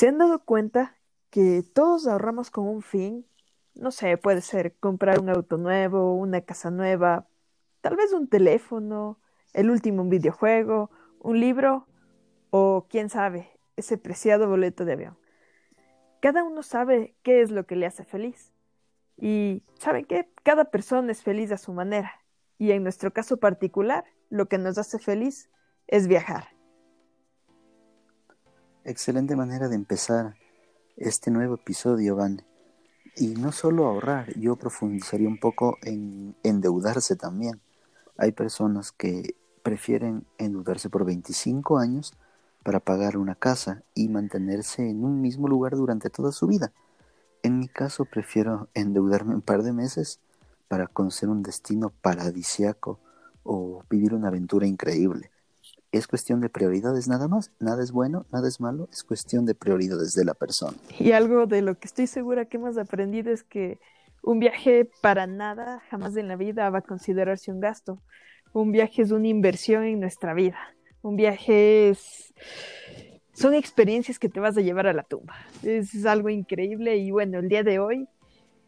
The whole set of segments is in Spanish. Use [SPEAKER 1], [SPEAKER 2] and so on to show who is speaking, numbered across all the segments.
[SPEAKER 1] ¿Se han dado cuenta que todos ahorramos con un fin? No sé, puede ser comprar un auto nuevo, una casa nueva, tal vez un teléfono, el último videojuego, un libro o, quién sabe, ese preciado boleto de avión. Cada uno sabe qué es lo que le hace feliz. Y ¿saben qué? Cada persona es feliz a su manera. Y en nuestro caso particular, lo que nos hace feliz es viajar.
[SPEAKER 2] Excelente manera de empezar este nuevo episodio, Van. Y no solo ahorrar, yo profundizaría un poco en endeudarse también. Hay personas que prefieren endeudarse por 25 años para pagar una casa y mantenerse en un mismo lugar durante toda su vida. En mi caso prefiero endeudarme un par de meses para conocer un destino paradisiaco o vivir una aventura increíble es cuestión de prioridades nada más. Nada es bueno, nada es malo, es cuestión de prioridades de la persona.
[SPEAKER 1] Y algo de lo que estoy segura que hemos aprendido es que un viaje para nada, jamás en la vida va a considerarse un gasto. Un viaje es una inversión en nuestra vida. Un viaje es... Son experiencias que te vas a llevar a la tumba. Es, algo increíble y bueno, el día de hoy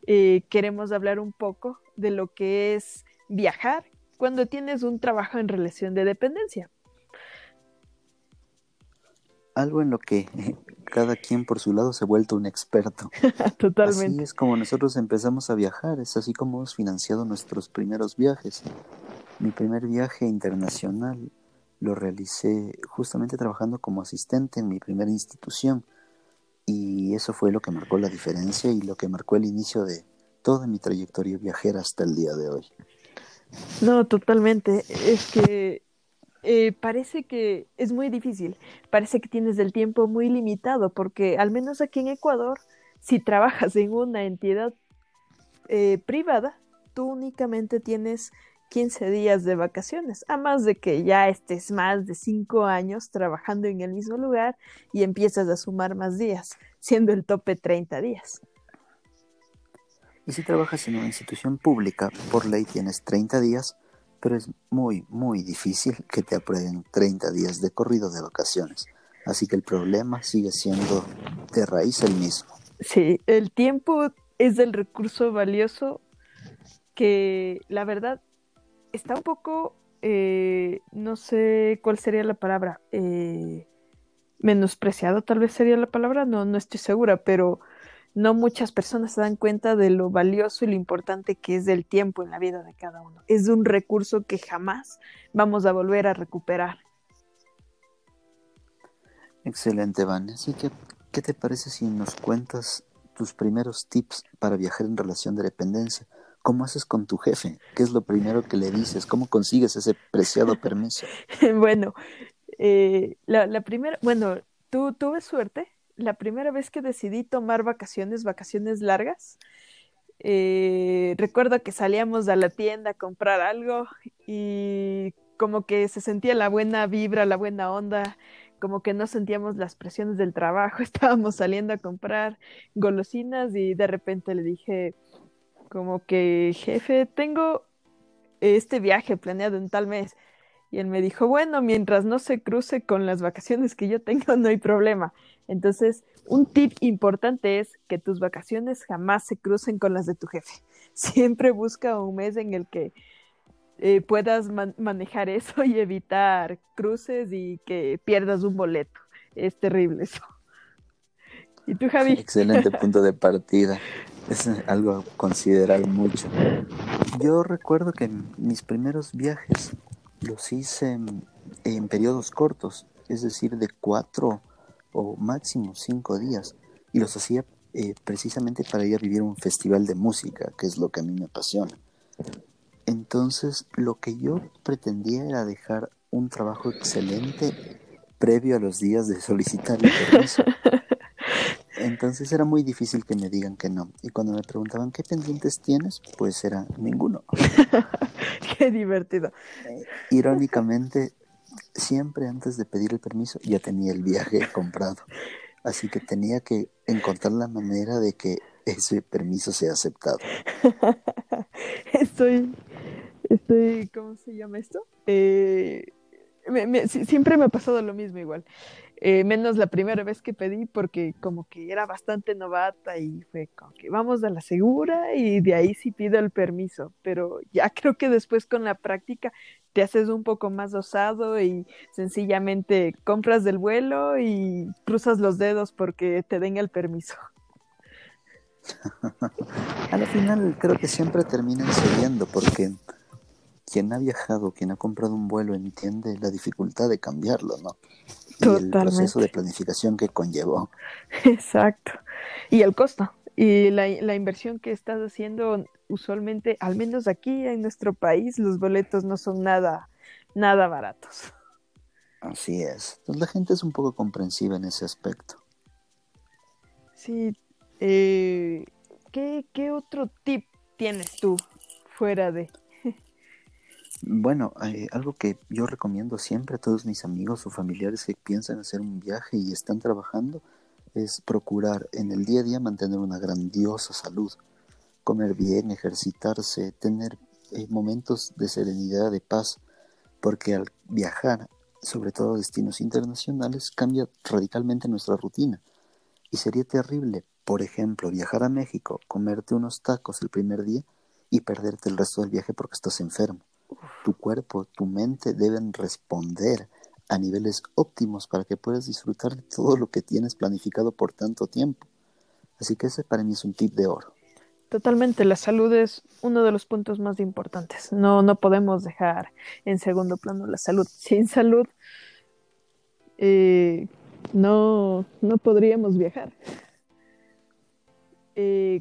[SPEAKER 1] eh, queremos hablar un poco de lo que es viajar cuando tienes un trabajo en relación de dependencia
[SPEAKER 2] algo en lo que cada quien por su lado se ha vuelto un experto.
[SPEAKER 1] Totalmente.
[SPEAKER 2] Así es como nosotros empezamos a viajar, es así como hemos financiado nuestros primeros viajes. Mi primer viaje internacional lo realicé justamente trabajando como asistente en mi primera institución y eso fue lo que marcó la diferencia y lo que marcó el inicio de toda mi trayectoria viajera hasta el día de hoy.
[SPEAKER 1] No, totalmente. Es que eh, parece que es muy difícil, parece que tienes el tiempo muy limitado, porque al menos aquí en Ecuador, si trabajas en una entidad eh, privada, tú únicamente tienes 15 días de vacaciones, a más de que ya estés más de 5 años trabajando en el mismo lugar y empiezas a sumar más días, siendo el tope 30 días.
[SPEAKER 2] Y si trabajas en una institución pública, por ley tienes 30 días, pero es muy, muy difícil que te aprueben 30 días de corrido de vacaciones. Así que el problema sigue siendo de raíz el mismo.
[SPEAKER 1] Sí, el tiempo es el recurso valioso que la verdad está un poco, eh, no sé cuál sería la palabra, eh, menospreciado tal vez sería la palabra, no, no estoy segura, pero no muchas personas se dan cuenta de lo valioso y lo importante que es el tiempo en la vida de cada uno. Es un recurso que jamás vamos a volver a recuperar.
[SPEAKER 2] Excelente, Van. Así que, ¿qué te parece si nos cuentas tus primeros tips para viajar en relación de dependencia? ¿Cómo haces con tu jefe? ¿Qué es lo primero que le dices? ¿Cómo consigues ese preciado permiso?
[SPEAKER 1] bueno, eh, la, la primera, bueno, tú tuve suerte la primera vez que decidí tomar vacaciones, vacaciones largas, eh, recuerdo que salíamos a la tienda a comprar algo y como que se sentía la buena vibra, la buena onda, como que no sentíamos las presiones del trabajo, estábamos saliendo a comprar golosinas y de repente le dije como que jefe, tengo este viaje planeado en tal mes. Y él me dijo, bueno, mientras no se cruce con las vacaciones que yo tengo, no hay problema. Entonces, un tip importante es que tus vacaciones jamás se crucen con las de tu jefe. Siempre busca un mes en el que eh, puedas manejar eso y evitar cruces y que pierdas un boleto. Es terrible eso. ¿Y tú, Javi?
[SPEAKER 2] Excelente punto de partida. Es algo a considerar mucho. Yo recuerdo que mis primeros viajes los hice en, periodos cortos, es decir, de cuatro o máximo cinco días, y los hacía eh, precisamente para ir a vivir un festival de música, que es lo que a mí me apasiona. Entonces, lo que yo pretendía era dejar un trabajo excelente previo a los días de solicitar el permiso. Entonces era muy difícil que me digan que no. Y cuando me preguntaban qué pendientes tienes, pues era ninguno.
[SPEAKER 1] qué divertido.
[SPEAKER 2] Eh, irónicamente, siempre antes de pedir el permiso ya tenía el viaje comprado. Así que tenía que encontrar la manera de que ese permiso sea aceptado.
[SPEAKER 1] estoy, estoy, ¿cómo se llama esto? Eh, siempre me ha pasado lo mismo igual. Eh, menos la primera vez que pedí porque como que era bastante novata y fue como que vamos a la segura y de ahí sí pido el permiso, pero ya creo que después con la práctica te haces un poco más osado y sencillamente compras del vuelo y cruzas los dedos porque te den el permiso.
[SPEAKER 2] A final creo que siempre terminan cediendo porque quien ha viajado, quien ha comprado un vuelo entiende la dificultad de cambiarlo, ¿no? Y el proceso de planificación que conllevó.
[SPEAKER 1] Exacto. Y el costo. Y la, la inversión que estás haciendo, usualmente, al menos aquí en nuestro país, los boletos no son nada, nada baratos.
[SPEAKER 2] Así es. Entonces la gente es un poco comprensiva en ese aspecto.
[SPEAKER 1] Sí. Eh, ¿qué, ¿Qué otro tip tienes tú fuera de?
[SPEAKER 2] Bueno, eh, algo que yo recomiendo siempre a todos mis amigos o familiares que piensan hacer un viaje y están trabajando es procurar en el día a día mantener una grandiosa salud, comer bien, ejercitarse, tener eh, momentos de serenidad, de paz, porque al viajar, sobre todo a destinos internacionales, cambia radicalmente nuestra rutina. Y sería terrible, por ejemplo, viajar a México, comerte unos tacos el primer día y perderte el resto del viaje porque estás enfermo tu cuerpo, tu mente deben responder a niveles óptimos para que puedas disfrutar de todo lo que tienes planificado por tanto tiempo. Así que ese para mí es un tip de oro.
[SPEAKER 1] Totalmente, la salud es uno de los puntos más importantes. No, no podemos dejar en segundo plano la salud. Sin salud eh, no, no podríamos viajar. Eh,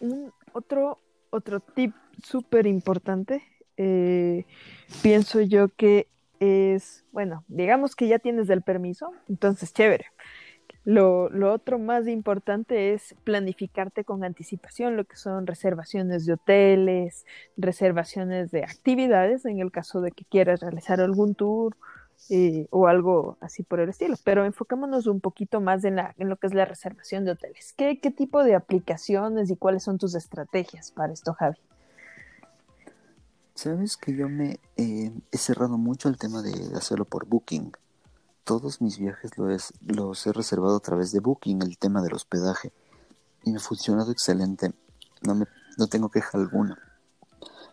[SPEAKER 1] un, otro, otro tip súper importante eh, pienso yo que es, bueno, digamos que ya tienes el permiso, entonces chévere. Lo, lo, otro más importante es planificarte con anticipación, lo que son reservaciones de hoteles, reservaciones de actividades, en el caso de que quieras realizar algún tour eh, o algo así por el estilo. Pero enfocémonos un poquito más en, la, en lo que es la reservación de hoteles. ¿Qué, ¿Qué tipo de aplicaciones y cuáles son tus estrategias para esto, Javi?
[SPEAKER 2] Sabes que yo me he cerrado mucho el tema de hacerlo por Booking. Todos mis viajes los he reservado a través de Booking, el tema del hospedaje. Y me ha funcionado excelente. No, me, no tengo queja alguna.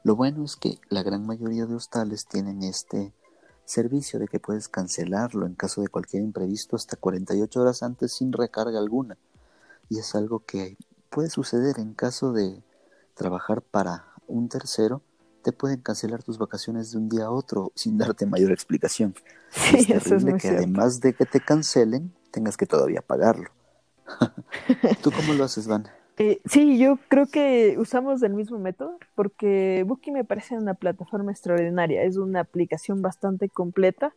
[SPEAKER 2] Lo bueno es que la gran mayoría de hostales tienen este servicio de que puedes cancelarlo en caso de cualquier imprevisto hasta 48 horas antes sin recarga alguna. Y es algo que puede suceder en caso de trabajar para un tercero te pueden cancelar tus vacaciones de un día a otro sin darte mayor explicación.
[SPEAKER 1] Sí, eso es muy
[SPEAKER 2] que además de que te cancelen, tengas que todavía pagarlo. ¿Tú cómo lo haces, Van?
[SPEAKER 1] Eh, sí, yo creo que usamos el mismo método porque Booking me parece una plataforma extraordinaria. Es una aplicación bastante completa.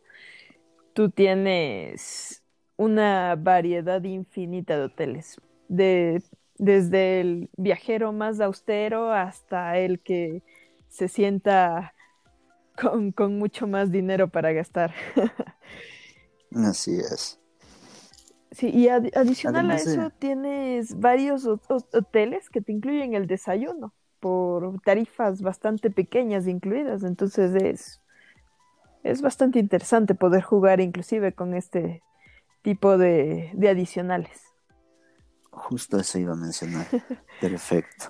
[SPEAKER 1] Tú tienes una variedad infinita de hoteles, de, desde el viajero más austero hasta el que se sienta con, mucho más dinero para gastar.
[SPEAKER 2] Así es.
[SPEAKER 1] Sí, y adicional a eso tienes varios hoteles que te incluyen el desayuno por tarifas bastante pequeñas incluidas, entonces es, es bastante interesante poder jugar inclusive con este tipo de, de adicionales.
[SPEAKER 2] Justo eso iba a mencionar. Perfecto.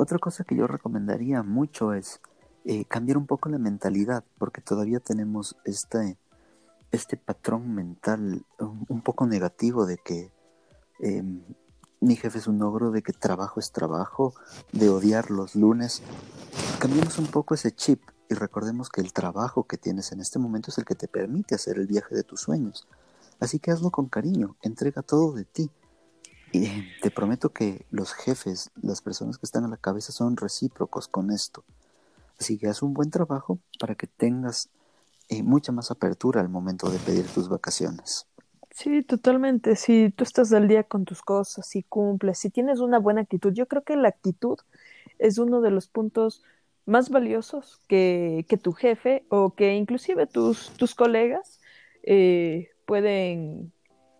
[SPEAKER 2] Otra cosa que yo recomendaría mucho es eh, cambiar un poco la mentalidad, porque todavía tenemos este, este patrón mental un, poco negativo de que em, mi jefe es un ogro, de que trabajo es trabajo, de odiar los lunes. Cambiemos un poco ese chip y recordemos que el trabajo que tienes en este momento es el que te permite hacer el viaje de tus sueños. Así que hazlo con cariño, entrega todo de ti. Y te prometo que los jefes, las personas que están a la cabeza son recíprocos con esto. Así que haz un buen trabajo para que tengas eh, mucha más apertura al momento de pedir tus vacaciones.
[SPEAKER 1] Sí, totalmente. Si tú estás al día con tus cosas, si cumples, si tienes una buena actitud, yo creo que la actitud es uno de los puntos más valiosos que, que tu jefe o que inclusive tus, tus colegas eh, pueden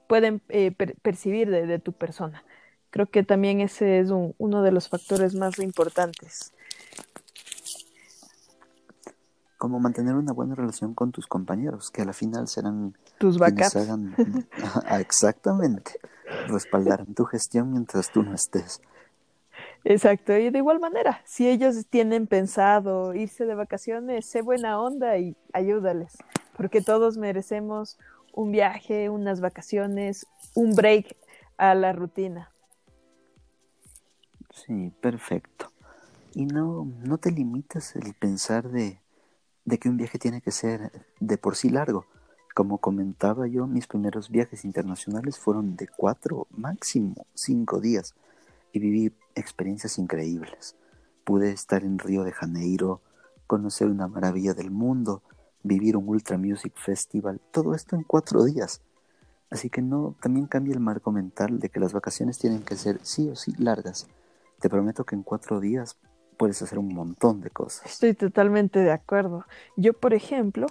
[SPEAKER 1] pueden eh, percibir de, tu persona. Creo que también ese es uno de los factores más importantes.
[SPEAKER 2] como mantener una buena relación con tus compañeros, que a la final serán
[SPEAKER 1] tus
[SPEAKER 2] quienes hagan exactamente, respaldarán tu gestión mientras tú no estés.
[SPEAKER 1] Exacto, y de igual manera, si ellos tienen pensado irse de vacaciones, sé buena onda y ayúdales, porque todos merecemos un viaje, unas vacaciones, un break a la rutina.
[SPEAKER 2] Sí, perfecto. Y no, no te limites el pensar de, de que un viaje tiene que ser de por sí largo. Como comentaba yo, mis primeros viajes internacionales fueron de cuatro, máximo cinco días y viví experiencias increíbles. Pude estar en Río de Janeiro, conocer una maravilla del mundo, vivir un Ultra Music Festival, todo esto en cuatro días. Así que no, también cambia el marco mental de que las vacaciones tienen que ser sí o sí largas. Te prometo que en cuatro días puedes hacer un montón de cosas.
[SPEAKER 1] Estoy totalmente de acuerdo. Yo, por ejemplo,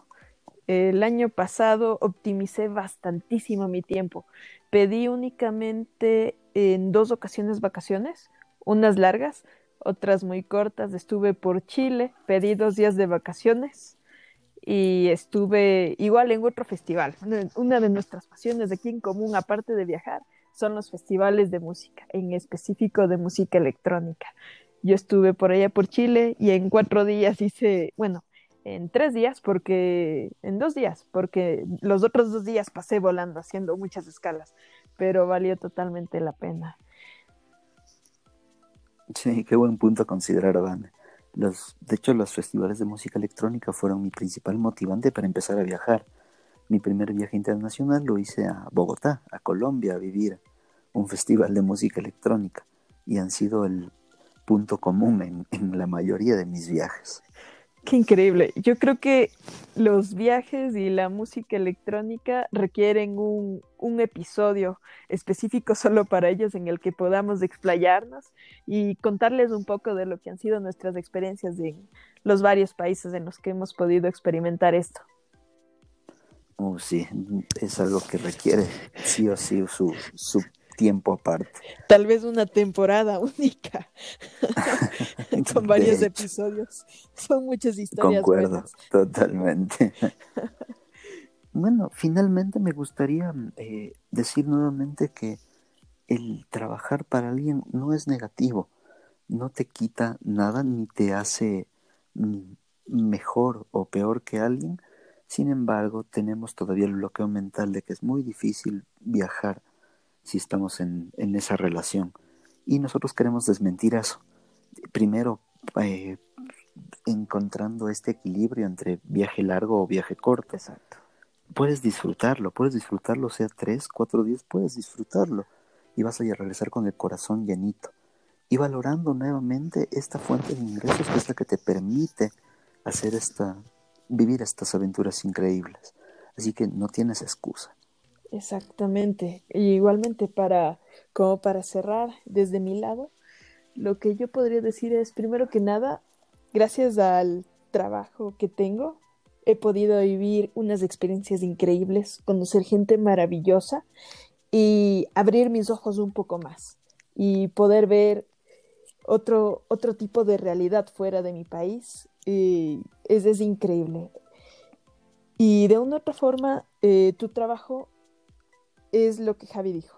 [SPEAKER 1] el año pasado optimicé bastantísimo mi tiempo. Pedí únicamente en dos ocasiones vacaciones, unas largas, otras muy cortas. Estuve por Chile, pedí dos días de vacaciones y estuve igual en otro festival. Una de nuestras pasiones aquí en común, aparte de viajar, son los festivales de música, en específico de música electrónica. Yo estuve por allá por Chile y en cuatro días hice, bueno, en tres días, porque, en dos días, porque los otros dos días pasé volando, haciendo muchas escalas, pero valió totalmente la pena.
[SPEAKER 2] Sí, qué buen punto considerar, Van. Los, de hecho, los festivales de música electrónica fueron mi principal motivante para empezar a viajar. Mi primer viaje internacional lo hice a Bogotá, a Colombia, a vivir un festival de música electrónica y han sido el punto común en, en la mayoría de mis viajes.
[SPEAKER 1] Qué increíble. Yo creo que los viajes y la música electrónica requieren un, un, episodio específico solo para ellos en el que podamos explayarnos y contarles un poco de lo que han sido nuestras experiencias en los varios países en los que hemos podido experimentar esto.
[SPEAKER 2] Oh, sí, es algo que requiere sí o sí su, su tiempo aparte.
[SPEAKER 1] Tal vez una temporada única con varios episodios. Son muchas historias.
[SPEAKER 2] Concuerdo, totalmente. bueno, finalmente me gustaría eh, decir nuevamente que el trabajar para alguien no es negativo, no te quita nada ni te hace mejor o peor que alguien. Sin embargo, tenemos todavía el bloqueo mental de que es muy difícil viajar si estamos en, esa relación. Y nosotros queremos desmentir eso. Primero, eh, encontrando este equilibrio entre viaje largo o viaje corto.
[SPEAKER 1] Exacto.
[SPEAKER 2] Puedes disfrutarlo, puedes disfrutarlo, sea tres, cuatro días, puedes disfrutarlo. Y vas a regresar con el corazón llenito. Y valorando nuevamente esta fuente de ingresos que es la que te permite hacer esta, vivir estas aventuras increíbles. Así que no tienes excusa.
[SPEAKER 1] Exactamente. Y igualmente para, como para cerrar desde mi lado, lo que yo podría decir es, primero que nada, gracias al trabajo que tengo, he podido vivir unas experiencias increíbles, conocer gente maravillosa y abrir mis ojos un poco más y poder ver otro, otro tipo de realidad fuera de mi país. Y es, increíble. Y de una u otra forma, eh, tu trabajo es lo que Javi dijo.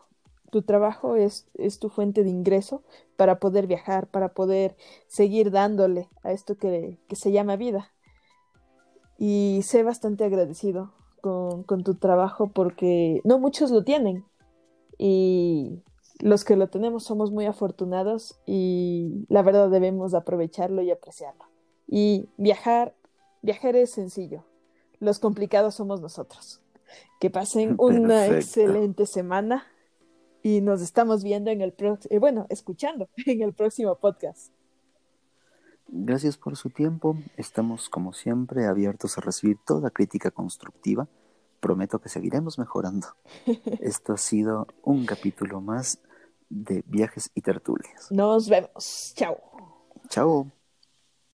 [SPEAKER 1] Tu trabajo es, es tu fuente de ingreso para poder viajar, para poder seguir dándole a esto que, que se llama vida. Y sé bastante agradecido con, con tu trabajo porque no muchos lo tienen. Y los que lo tenemos somos muy afortunados y la verdad debemos aprovecharlo y apreciarlo. Y viajar, viajar es sencillo. Los complicados somos nosotros. Que pasen una excelente semana y nos estamos viendo en el próximo, eh, bueno, escuchando en el próximo podcast.
[SPEAKER 2] Gracias por su tiempo. Estamos, como siempre, abiertos a recibir toda crítica constructiva. Prometo que seguiremos mejorando. Esto ha sido un capítulo más de Viajes y Tertulias.
[SPEAKER 1] Nos vemos. Chao.
[SPEAKER 2] Chao.